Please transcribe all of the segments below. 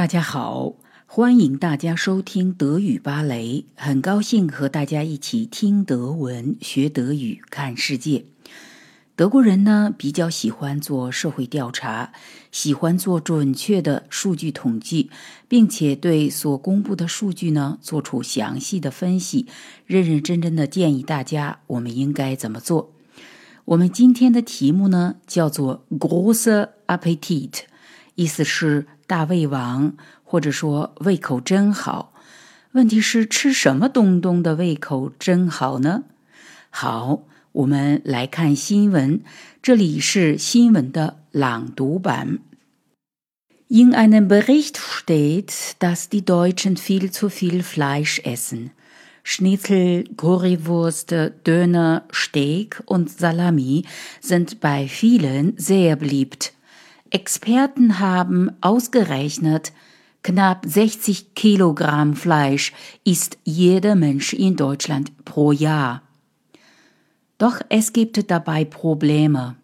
大家好，欢迎大家收听德语芭蕾，很高兴和大家一起听德文、学德语、看世界。德国人呢比较喜欢做社会调查，喜欢做准确的数据统计，并且对所公布的数据呢做出详细的分析，认认真真的建议大家我们应该怎么做。我们今天的题目呢叫做 “großer Appetit”，意思是大胃王，或者说胃口真好。问题是吃什么东东的胃口真好呢？好。我们来看新闻，这里是新闻的朗读版。In einem Bericht steht, dass die Deutschen viel zu viel Fleisch essen. Schnitzel, Currywurst, Döner, Steak und Salami sind bei vielen sehr beliebt. Experten haben ausgerechnet, knapp 60 Kilogramm Fleisch isst jeder Mensch in Deutschland pro Jahr. Doch es gibt dabei Probleme.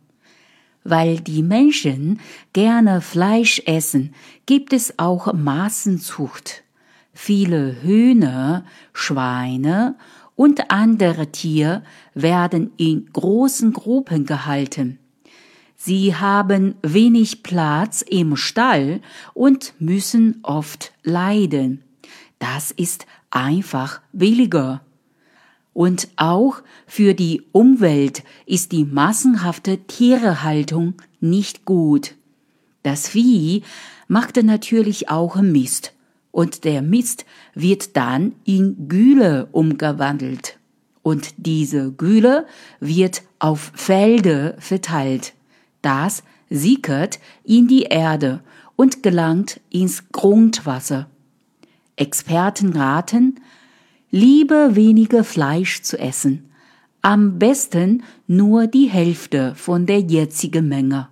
Weil die Menschen gerne Fleisch essen, gibt es auch Massenzucht. Viele Hühner, Schweine und andere Tiere werden in großen Gruppen gehalten. Sie haben wenig Platz im Stall und müssen oft leiden. Das ist einfach billiger. Und auch für die Umwelt ist die massenhafte Tierehaltung nicht gut. Das Vieh macht natürlich auch Mist und der Mist wird dann in Gülle umgewandelt und diese Gülle wird auf Felder verteilt. Das sickert in die Erde und gelangt ins Grundwasser. Experten raten, lieber weniger Fleisch zu essen, am besten nur die Hälfte von der jetzigen Menge.